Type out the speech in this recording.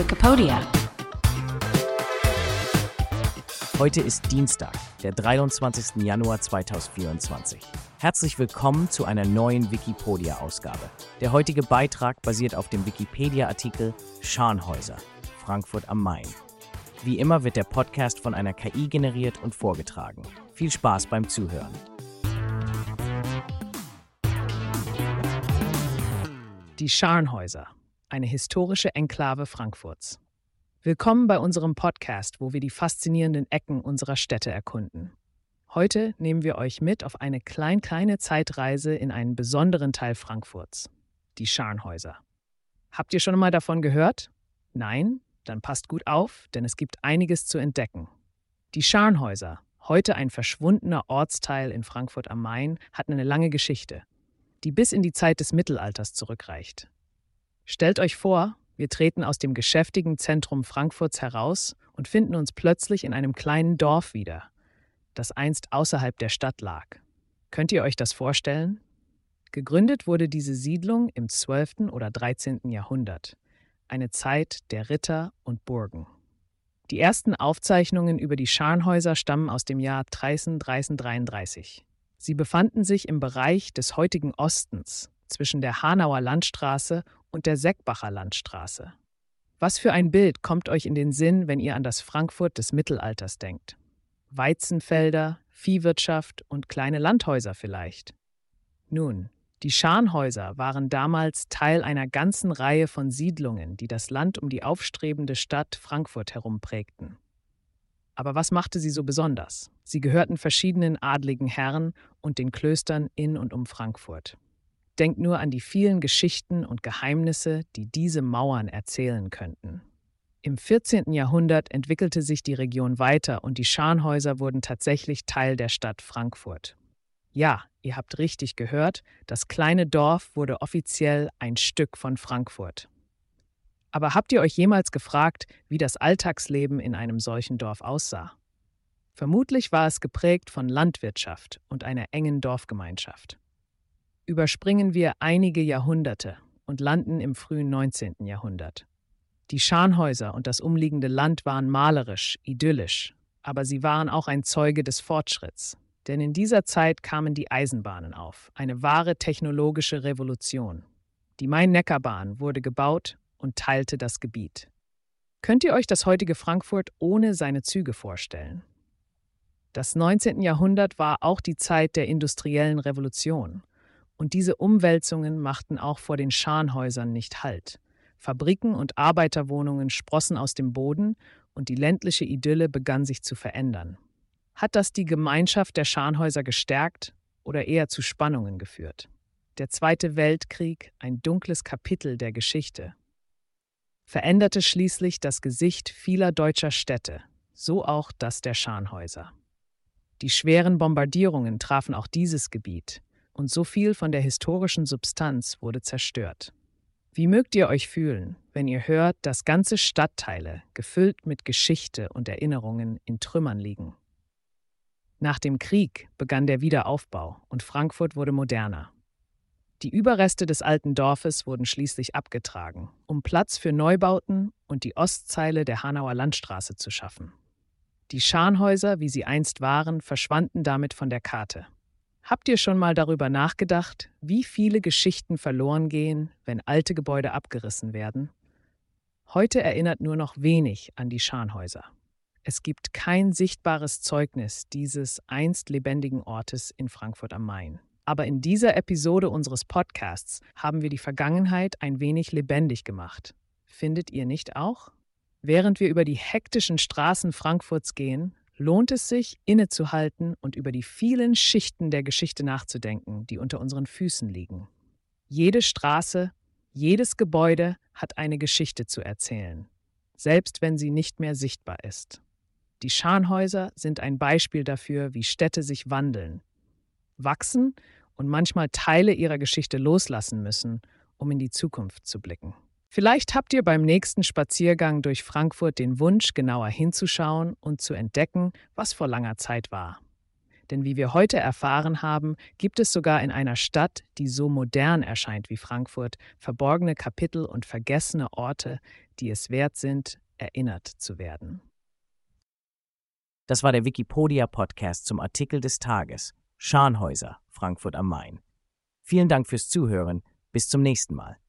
Wikipedia. Heute ist Dienstag, der 23. Januar 2024. Herzlich willkommen zu einer neuen Wikipedia-Ausgabe. Der heutige Beitrag basiert auf dem Wikipedia-Artikel Scharnhäuser, Frankfurt am Main. Wie immer wird der Podcast von einer KI generiert und vorgetragen. Viel Spaß beim Zuhören. Die Scharnhäuser, eine historische Enklave Frankfurts. Willkommen bei unserem Podcast, wo wir die faszinierenden Ecken unserer Städte erkunden. Heute nehmen wir euch mit auf eine klein-kleine Zeitreise in einen besonderen Teil Frankfurts, die Scharnhäuser. Habt ihr schon mal davon gehört? Nein? Dann passt gut auf, denn es gibt einiges zu entdecken. Die Scharnhäuser, heute ein verschwundener Ortsteil in Frankfurt am Main, hatten eine lange Geschichte die bis in die Zeit des Mittelalters zurückreicht. Stellt euch vor, wir treten aus dem geschäftigen Zentrum Frankfurts heraus und finden uns plötzlich in einem kleinen Dorf wieder, das einst außerhalb der Stadt lag. Könnt ihr euch das vorstellen? Gegründet wurde diese Siedlung im 12. oder 13. Jahrhundert, eine Zeit der Ritter und Burgen. Die ersten Aufzeichnungen über die Scharnhäuser stammen aus dem Jahr 1333. Sie befanden sich im Bereich des heutigen Ostens zwischen der Hanauer Landstraße und der Seckbacher Landstraße. Was für ein Bild kommt euch in den Sinn, wenn ihr an das Frankfurt des Mittelalters denkt? Weizenfelder, Viehwirtschaft und kleine Landhäuser vielleicht. Nun, die Scharnhäuser waren damals Teil einer ganzen Reihe von Siedlungen, die das Land um die aufstrebende Stadt Frankfurt herum prägten. Aber was machte sie so besonders? Sie gehörten verschiedenen adligen Herren und den Klöstern in und um Frankfurt. Denkt nur an die vielen Geschichten und Geheimnisse, die diese Mauern erzählen könnten. Im 14. Jahrhundert entwickelte sich die Region weiter und die Scharnhäuser wurden tatsächlich Teil der Stadt Frankfurt. Ja, ihr habt richtig gehört, das kleine Dorf wurde offiziell ein Stück von Frankfurt. Aber habt ihr euch jemals gefragt, wie das Alltagsleben in einem solchen Dorf aussah? Vermutlich war es geprägt von Landwirtschaft und einer engen Dorfgemeinschaft. Überspringen wir einige Jahrhunderte und landen im frühen 19. Jahrhundert. Die Scharnhäuser und das umliegende Land waren malerisch, idyllisch, aber sie waren auch ein Zeuge des Fortschritts. Denn in dieser Zeit kamen die Eisenbahnen auf, eine wahre technologische Revolution. Die Main-Neckar-Bahn wurde gebaut und teilte das Gebiet. Könnt ihr euch das heutige Frankfurt ohne seine Züge vorstellen? Das 19. Jahrhundert war auch die Zeit der industriellen Revolution. Und diese Umwälzungen machten auch vor den Scharnhäusern nicht Halt. Fabriken und Arbeiterwohnungen sprossen aus dem Boden und die ländliche Idylle begann sich zu verändern. Hat das die Gemeinschaft der Scharnhäuser gestärkt oder eher zu Spannungen geführt? Der Zweite Weltkrieg, ein dunkles Kapitel der Geschichte, veränderte schließlich das Gesicht vieler deutscher Städte, so auch das der Scharnhäuser. Die schweren Bombardierungen trafen auch dieses Gebiet, und so viel von der historischen Substanz wurde zerstört. Wie mögt ihr euch fühlen, wenn ihr hört, dass ganze Stadtteile, gefüllt mit Geschichte und Erinnerungen, in Trümmern liegen? Nach dem Krieg begann der Wiederaufbau und Frankfurt wurde moderner. Die Überreste des alten Dorfes wurden schließlich abgetragen, um Platz für Neubauten und die Ostzeile der Hanauer Landstraße zu schaffen. Die Scharnhäuser, wie sie einst waren, verschwanden damit von der Karte. Habt ihr schon mal darüber nachgedacht, wie viele Geschichten verloren gehen, wenn alte Gebäude abgerissen werden? Heute erinnert nur noch wenig an die Scharnhäuser. Es gibt kein sichtbares Zeugnis dieses einst lebendigen Ortes in Frankfurt am Main. Aber in dieser Episode unseres Podcasts haben wir die Vergangenheit ein wenig lebendig gemacht. Findet ihr nicht auch? Während wir über die hektischen Straßen Frankfurts gehen, lohnt es sich, innezuhalten und über die vielen Schichten der Geschichte nachzudenken, die unter unseren Füßen liegen. Jede Straße, jedes Gebäude hat eine Geschichte zu erzählen, selbst wenn sie nicht mehr sichtbar ist. Die Scharnhäuser sind ein Beispiel dafür, wie Städte sich wandeln, wachsen und manchmal Teile ihrer Geschichte loslassen müssen, um in die Zukunft zu blicken. Vielleicht habt ihr beim nächsten Spaziergang durch Frankfurt den Wunsch, genauer hinzuschauen und zu entdecken, was vor langer Zeit war. Denn wie wir heute erfahren haben, gibt es sogar in einer Stadt, die so modern erscheint wie Frankfurt, verborgene Kapitel und vergessene Orte, die es wert sind, erinnert zu werden. Das war der Wikipedia-Podcast zum Artikel des Tages. Scharnhäuser, Frankfurt am Main. Vielen Dank fürs Zuhören. Bis zum nächsten Mal.